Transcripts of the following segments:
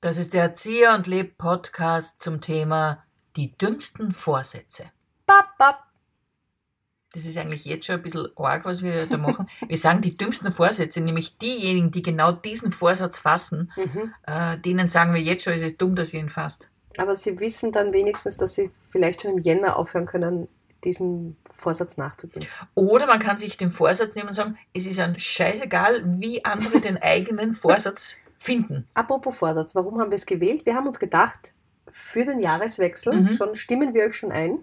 Das ist der Erzieher und Leb Podcast zum Thema die dümmsten Vorsätze. Das ist eigentlich jetzt schon ein bisschen arg, was wir da machen. Wir sagen die dümmsten Vorsätze, nämlich diejenigen, die genau diesen Vorsatz fassen, Mhm. äh, denen sagen wir jetzt schon, es ist dumm, dass ihr ihn fasst. Aber sie wissen dann wenigstens, dass sie vielleicht schon im Jänner aufhören können, diesem Vorsatz nachzugehen. Oder man kann sich den Vorsatz nehmen und sagen, es ist ein scheißegal, wie andere den eigenen Vorsatz finden. Apropos Vorsatz, warum haben wir es gewählt? Wir haben uns gedacht, für den Jahreswechsel Mhm. schon stimmen wir euch schon ein,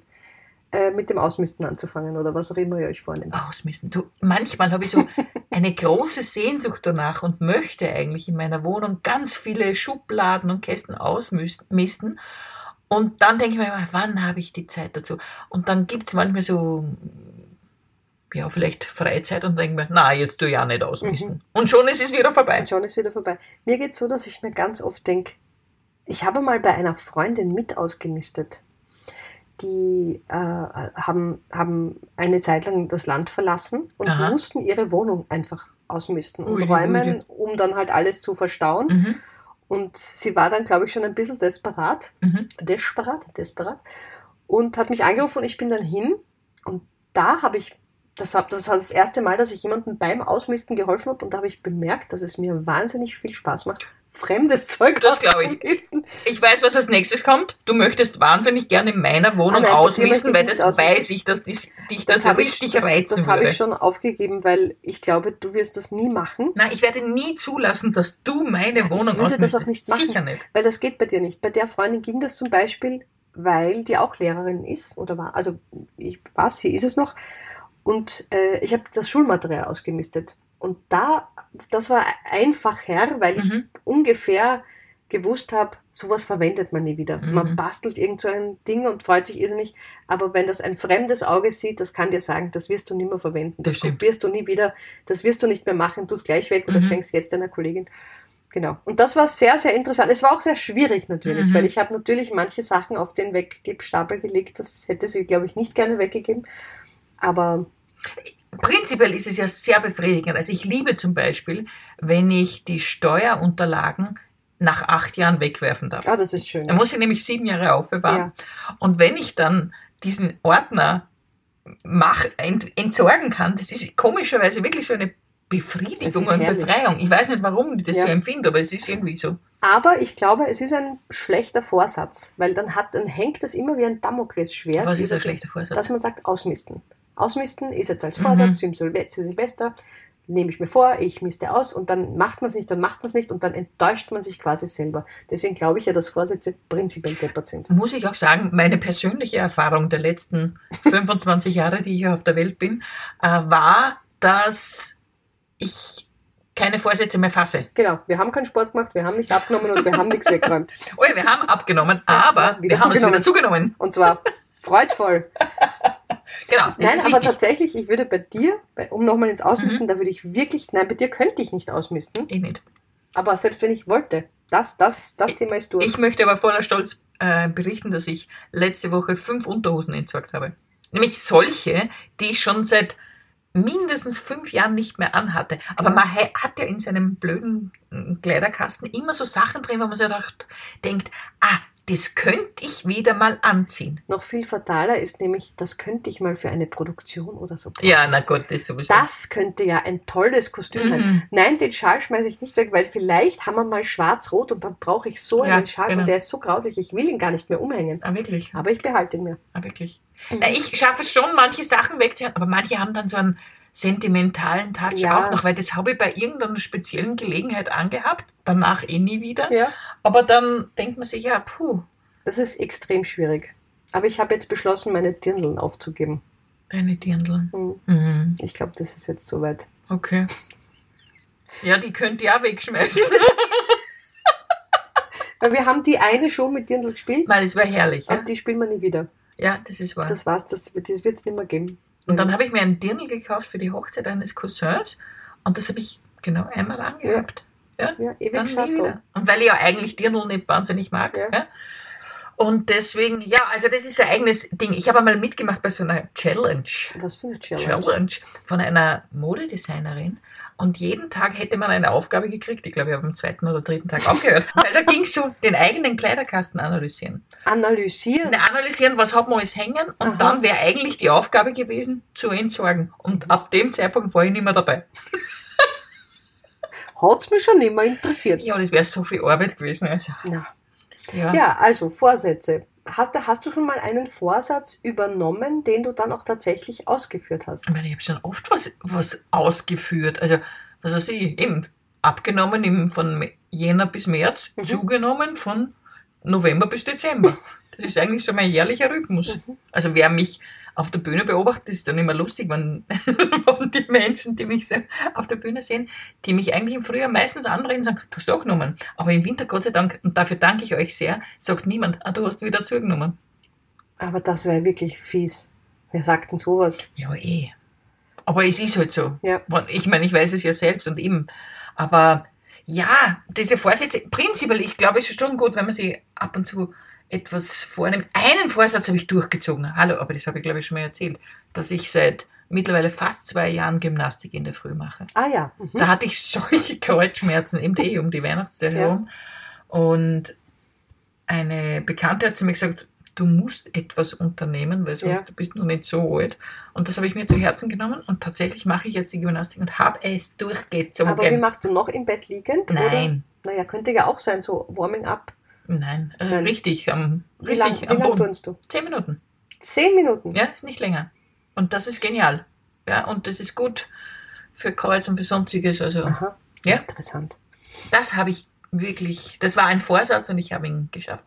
äh, mit dem Ausmisten anzufangen oder was auch immer ihr euch vornehmt. Ausmisten. Du, manchmal habe ich so eine große Sehnsucht danach und möchte eigentlich in meiner Wohnung ganz viele Schubladen und Kästen ausmisten. Und dann denke ich mir immer, wann habe ich die Zeit dazu? Und dann gibt es manchmal so, ja, vielleicht Freizeit und denke mir, na, jetzt tu ja nicht ausmisten. Und schon ist es wieder vorbei. Und schon ist wieder vorbei. Mir geht es so, dass ich mir ganz oft denke, ich habe mal bei einer Freundin mit ausgemistet. Die äh, haben, haben eine Zeit lang das Land verlassen und Aha. mussten ihre Wohnung einfach ausmisten und Ui, ui, räumen, um dann halt alles zu verstauen. Mhm. Und sie war dann, glaube ich, schon ein bisschen desperat, Mhm. desperat, desperat, und hat mich angerufen und ich bin dann hin. Und da habe ich, das war, das war das erste Mal, dass ich jemandem beim Ausmisten geholfen habe und da habe ich bemerkt, dass es mir wahnsinnig viel Spaß macht, fremdes Zeug Das glaube ich. Ich weiß, was als nächstes kommt. Du möchtest wahnsinnig gerne in meiner Wohnung Ah, nein, ausmisten, ich weil das ausmisten. weiß ich, dass dich, dich das, habe richtig ich, das, reizen das habe würde. ich schon aufgegeben, weil ich glaube, du wirst das nie machen, Nein, ich werde nie zulassen, dass du meine ich Wohnung würde das ausmistest. auch nicht machen. Sicher nicht. weil das geht bei dir nicht. Bei der Freundin ging das zum Beispiel, weil die auch Lehrerin ist oder war, also ich weiß, sie ist es noch. Und äh, ich habe das Schulmaterial ausgemistet. Und da, das war einfacher, weil ich Mhm. ungefähr gewusst habe, sowas verwendet man nie wieder. Mhm. Man bastelt irgend so ein Ding und freut sich irrsinnig. Aber wenn das ein fremdes Auge sieht, das kann dir sagen, das wirst du nie mehr verwenden. Das Das, kopierst du nie wieder. Das wirst du nicht mehr machen. Tu es gleich weg oder Mhm. schenkst jetzt deiner Kollegin. Genau. Und das war sehr, sehr interessant. Es war auch sehr schwierig natürlich, Mhm. weil ich habe natürlich manche Sachen auf den Weggebstapel gelegt. Das hätte sie, glaube ich, nicht gerne weggegeben. Aber Prinzipiell ist es ja sehr befriedigend. Also ich liebe zum Beispiel, wenn ich die Steuerunterlagen nach acht Jahren wegwerfen darf. ah, das ist schön. Da muss ich nämlich sieben Jahre aufbewahren. Und wenn ich dann diesen Ordner mach, ent, entsorgen kann, das ist komischerweise wirklich so eine Befriedigung und. Befreiung. Ich weiß nicht, warum ich das Ja. so empfinde, aber es ist irgendwie so. Aber ich glaube, es ist ein schlechter Vorsatz, weil dann, hat, dann hängt das immer wie ein Damoklesschwert. Was ist ein schlechter Vorsatz? Dass man sagt, ausmisten. Ausmisten ist jetzt als Mhm. Vorsatz zu Silvester, nehme ich mir vor, ich miste aus und dann macht man es nicht, dann macht man es nicht und dann enttäuscht man sich quasi selber. Deswegen glaube ich ja, dass Vorsätze prinzipiell deppert sind. muss ich auch sagen, meine persönliche Erfahrung der letzten 25 Jahre, die ich hier auf der Welt bin, äh, war, dass ich keine Vorsätze mehr fasse. Genau, wir haben keinen Sport gemacht, wir haben nicht abgenommen und wir haben nichts weggeräumt. Oh ja, wir haben abgenommen, aber ja, wir haben es wieder zugenommen. Und zwar freudvoll. Genau, Nein, aber wichtig. tatsächlich, ich würde bei dir, bei- um nochmal ins Ausmisten, Mhm. da würde ich wirklich, nein, bei dir könnte ich nicht ausmisten, Ich nicht. aber selbst wenn ich wollte, das, das, das Thema ist durch. Ich möchte aber voller Stolz äh, berichten, dass ich letzte Woche fünf Unterhosen entsorgt habe. Nämlich solche, die ich schon seit mindestens fünf Jahren nicht mehr anhatte. Aber man ha- hat ja in seinem blöden äh, Kleiderkasten immer so Sachen drin, wo man sich dacht, denkt, ah, das könnte ich wieder mal anziehen. Noch viel fataler ist nämlich, das könnte ich mal für eine Produktion oder so brauchen. Ja, na Gott, das sowieso. Das könnte ja ein tolles Kostüm sein. Mhm. Nein, den Schal schmeiße ich nicht weg, weil vielleicht haben wir mal schwarz-rot und dann brauche ich so Ja, einen Schal genau. und der ist so grausig, ich will ihn gar nicht mehr umhängen. Ah, wirklich. Aber ich behalte ihn mir. Ah, wirklich. Mhm. Na, ich schaffe es schon, manche Sachen wegzuhaben, aber manche haben dann so einen sentimentalen Touch Ja. auch noch, weil das habe ich bei irgendeiner speziellen Gelegenheit angehabt, danach eh nie wieder. Ja. Aber dann denkt man sich, ja, puh, Das ist extrem schwierig. Aber ich habe jetzt beschlossen, meine Dirndeln aufzugeben. deine Dirndl. Hm, Mhm. Ich glaube, das ist jetzt soweit. Okay. Ja, die könnt ihr auch wegschmeißen. Weil wir haben die eine Show mit Dirndl gespielt Weil es war herrlich. Ja, und die spielen wir nie wieder. ja das ist wahr. Das war's, das, das wird es nicht mehr geben. Und dann habe ich mir ein Dirndl gekauft für die Hochzeit eines Cousins und das habe ich genau einmal angehabt. ja, ewig Dann nie wieder. Und weil ich ja eigentlich Dirndl nicht wahnsinnig mag. Ja. Ja. Und deswegen, ja, also das ist ein eigenes Ding. Ich habe einmal mitgemacht bei so einer Challenge. Was für eine Challenge. Challenge von einer Modedesignerin. Und jeden Tag hätte man eine Aufgabe gekriegt. Ich glaube, ich habe am zweiten oder dritten Tag aufgehört. Weil da ging es so, den eigenen Kleiderkasten analysieren. Analysieren? Ne, analysieren, was hat man alles hängen. Und Aha. dann wäre eigentlich die Aufgabe gewesen, zu entsorgen. Und ab dem Zeitpunkt war ich nicht mehr dabei. Hat's mich schon immer interessiert. Ja, das wäre so viel Arbeit gewesen. Also, ja. ja, also Vorsätze. Hast, du- hast du schon mal einen Vorsatz übernommen, den du dann auch tatsächlich ausgeführt hast? Ich meine, ich habe schon oft was, was ausgeführt. Also, was weiß ich, eben abgenommen im, von Jänner bis März, Mhm. zugenommen von November bis Dezember. Das ist eigentlich so mein jährlicher Rhythmus. Mhm. Also wer mich auf der Bühne beobachtet, ist dann immer lustig, wenn, wenn die Menschen, die mich so auf der Bühne sehen, die mich eigentlich im Frühjahr meistens anreden, sagen, du hast auch genommen. Aber im Winter, Gott sei Dank, und dafür danke ich euch sehr, sagt niemand, ah, du hast wieder zugenommen. Aber das wäre wirklich fies. Wer sagt denn sowas? Ja, eh. Aber es ist halt so. Ja. Ich meine, ich weiß es ja selbst und eben. Aber ja, diese Vorsätze, prinzipiell, ich glaube, es ist schon gut, wenn man sich ab und zu etwas vornimmt. Einen Vorsatz habe ich durchgezogen. Hallo, aber das habe ich, glaube ich, schon mal erzählt, dass ich seit mittlerweile fast zwei Jahren Gymnastik in der Früh mache. Ah ja. Mhm. Da hatte ich solche Kreuzschmerzen, eben eh um die Weihnachtszeit Ja. herum. Und eine Bekannte hat zu mir gesagt, du musst etwas unternehmen, weil sonst Ja. bist du noch nicht so alt. Und das habe ich mir zu Herzen genommen und tatsächlich mache ich jetzt die Gymnastik und habe es durchgezogen. Aber wie machst du noch im Bett liegend? Oder? Nein, Naja, könnte ja auch sein, so Warming up. Nein, äh, Nein. richtig, am, Wie lange am lang Boden. tust du? Zehn Minuten. Zehn Minuten? Ja, ist nicht länger. Und das ist genial. Ja, und das ist gut für Kreuz und für sonstiges. Also, Aha. Ja. Interessant. das habe ich wirklich, das war ein Vorsatz und ich habe ihn geschafft.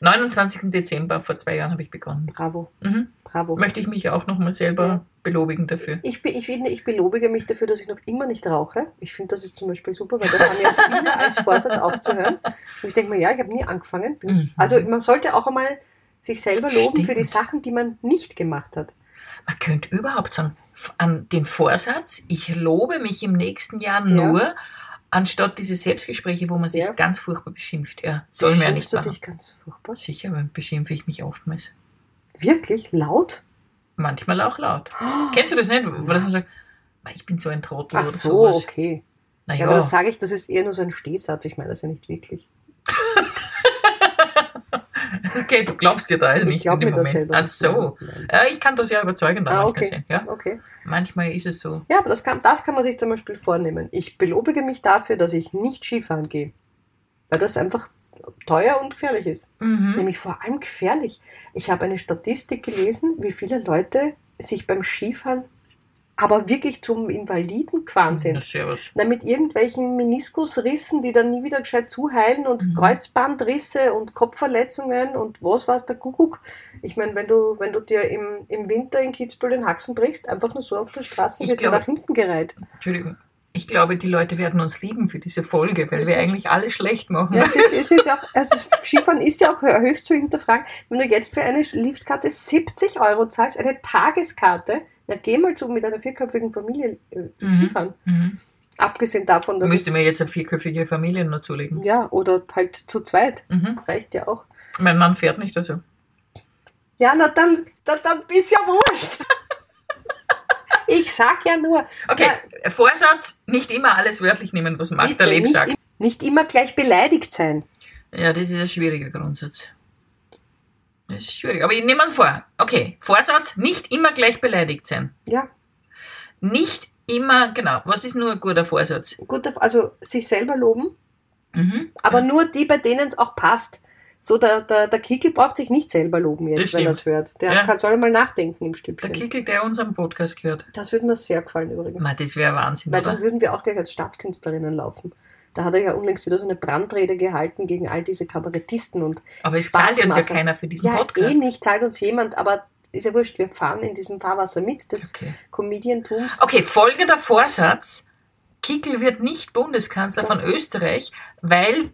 29. Dezember vor zwei Jahren habe ich begonnen. Bravo. Mhm. Bravo. Möchte ich mich auch nochmal selber Ja. belobigen dafür. Ich, ich finde, ich belobige mich dafür, dass ich noch immer nicht rauche. Ich finde, das ist zum Beispiel super, weil das haben ja viele als Vorsatz aufzuhören. Und ich denke mir, ja, ich habe nie angefangen. Mhm. also man sollte auch einmal sich selber loben für die Stimmt. Sachen, die man nicht gemacht hat. Man könnte überhaupt sagen, an den Vorsatz, ich lobe mich im nächsten Jahr Ja. Anstatt diese Selbstgespräche, wo man sich Ja. ganz furchtbar beschimpft. Ja, soll man ja nicht du machen. dich ganz furchtbar? Sicher, weil beschimpfe ich mich oftmals. Wirklich? Laut? Manchmal auch laut. Kennst du das nicht? Weil das man sagt, "Ma, ich bin so ein Trottel Ach oder so, sowas. okay. Ja, Naja, aber das sage ich, das ist eher nur so ein Stehsatz. Ich meine das ja nicht wirklich. Okay, du glaubst dir da ich nicht in glaube dem Moment. Ach so. Ja, ich kann das ja überzeugend Ah, manchmal okay. sehen. Ja? Okay. Manchmal ist es so. Ja, aber das kann, das kann man sich zum Beispiel vornehmen. Ich belobige mich dafür, dass ich nicht Skifahren gehe. Weil das einfach teuer und gefährlich ist. Mhm. Nämlich vor allem gefährlich. Ich habe eine Statistik gelesen, wie viele Leute sich beim Skifahren aber wirklich zum Invaliden gefahren Na, sind. servus. Na, mit irgendwelchen Meniskusrissen, die dann nie wieder gescheit zuheilen und Mhm. Kreuzbandrisse und Kopfverletzungen und was weiß der Kuckuck. Ich meine, wenn du, wenn du dir im, im Winter in Kitzbühel den Haxen brichst, einfach nur so auf der Straße, wirst du nach hinten gereiht. Entschuldigung. Ich glaube, die Leute werden uns lieben für diese Folge, weil wir eigentlich alle schlecht machen. Ja, es ist, es ist ja auch, also Skifahren ist ja auch höchst zu hinterfragen. Wenn du jetzt für eine Liftkarte 70 Euro zahlst, eine Tageskarte, na geh mal zu mit einer vierköpfigen Familie äh, Mhm. Skifahren. Mhm. Abgesehen davon, dass Müsste mir jetzt eine vierköpfige Familie noch zulegen. ja, oder halt zu zweit, Mhm. reicht ja auch. Mein Mann fährt nicht, also. Ja, na dann, dann, dann ist ja wurscht. ich sag ja nur, Okay, Vorsatz, nicht immer alles wörtlich nehmen, was Magda bitte, Leb sagt. nicht immer gleich beleidigt sein. Ja, das ist ein schwieriger Grundsatz. Das ist schwierig. Aber ich nehme uns vor. Okay, Vorsatz, nicht immer gleich beleidigt sein. Ja, Nicht immer, genau. Was ist nur ein guter Vorsatz? gut, also sich selber loben, Mhm. aber nur die, bei denen es auch passt. So, der, der, der Kickel braucht sich nicht selber loben Das jetzt, wenn er es hört. Der Ja. kann, soll mal nachdenken im Der Stückchen. Kickel, der unseren Podcast gehört. Das würde mir sehr gefallen übrigens. Ma, das wäre Wahnsinn, Weil oder? dann würden wir auch gleich als Stadtkünstlerinnen laufen. Da hat er ja unlängst wieder so eine Brandrede gehalten gegen all diese Kabarettisten und Aber es zahlt uns ja keiner für diesen ja, Podcast. eh nicht, zahlt uns jemand, aber ist ja wurscht, wir fahren in diesem Fahrwasser mit des Okay. Comediantums. okay, folgender Vorsatz. Kickel wird nicht Bundeskanzler Das- von Österreich, weil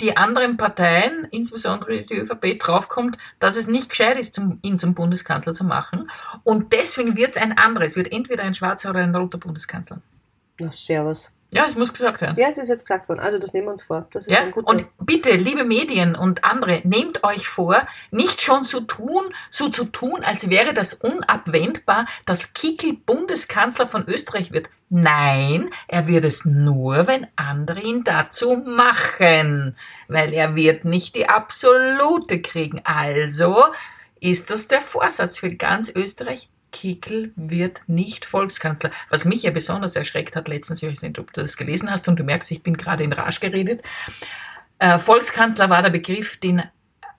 die anderen Parteien, insbesondere die ÖVP, draufkommt, dass es nicht gescheit ist, zum, ihn zum Bundeskanzler zu machen. Und deswegen wird es ein anderes, wird entweder ein schwarzer oder ein roter Bundeskanzler. Na, servus. Ja, es muss gesagt werden. Ja, es ist jetzt gesagt worden. Also das nehmen wir uns vor. Das ist Ja? ein guter. Und bitte, liebe Medien und andere, nehmt euch vor, nicht schon so tun, so zu tun, als wäre das unabwendbar, dass Kickel Bundeskanzler von Österreich wird. Nein, er wird es nur, wenn andere ihn dazu machen, weil er wird nicht die absolute kriegen. Also ist das der Vorsatz für ganz Österreich. Kickel wird nicht Volkskanzler. Was mich ja besonders erschreckt hat letztens, ich weiß nicht, ob du das gelesen hast und du merkst, ich bin gerade in Rage geredet. Äh, Volkskanzler war der Begriff, den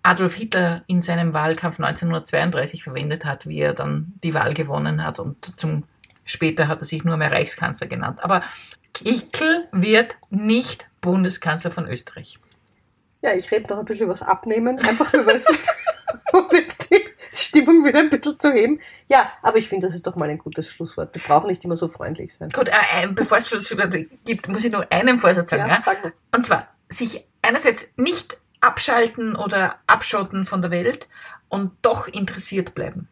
Adolf Hitler in seinem Wahlkampf 1932 verwendet hat, wie er dann die Wahl gewonnen hat und zum später hat er sich nur mehr Reichskanzler genannt. Aber Kickel wird nicht Bundeskanzler von Österreich. Ja, ich rede noch ein bisschen was abnehmen, einfach nur, weil es, um jetzt die Stimmung wieder ein bisschen zu heben. Ja, aber ich finde, das ist doch mal ein gutes Schlusswort. Wir brauchen nicht immer so freundlich sein. Gut, äh, äh, bevor es gibt, muss ich nur einen Vorsatz sagen. Ja? sag mal. Und zwar, sich einerseits nicht abschalten oder abschotten von der Welt und doch interessiert bleiben.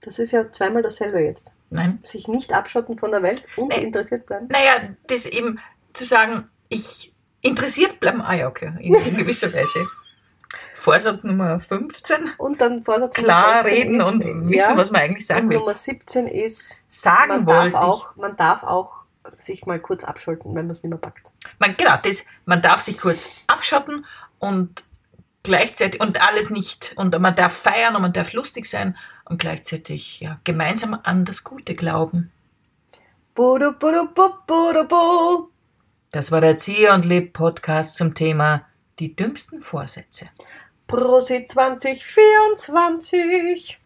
Das ist ja zweimal dasselbe jetzt. Nein. Sich nicht abschotten von der Welt und Nee. interessiert bleiben. Naja, das eben zu sagen, ich interessiert bleiben, ah ja, okay, in, in gewisser Weise. Vorsatz Nummer 15, Und dann Vorsatz klar Nummer 16 reden ist, und wissen, ja, was man eigentlich sagen und will. Nummer 17 ist, Sagen man darf, ich. auch, man darf auch sich mal kurz abschalten, wenn man es nicht mehr packt. Man, genau, das, man darf sich kurz abschotten und gleichzeitig und alles nicht und man darf feiern und man darf lustig sein und gleichzeitig ja gemeinsam an das Gute glauben. Das war der Zieh und Leb Podcast zum Thema die dümmsten Vorsätze. Prosit 2024.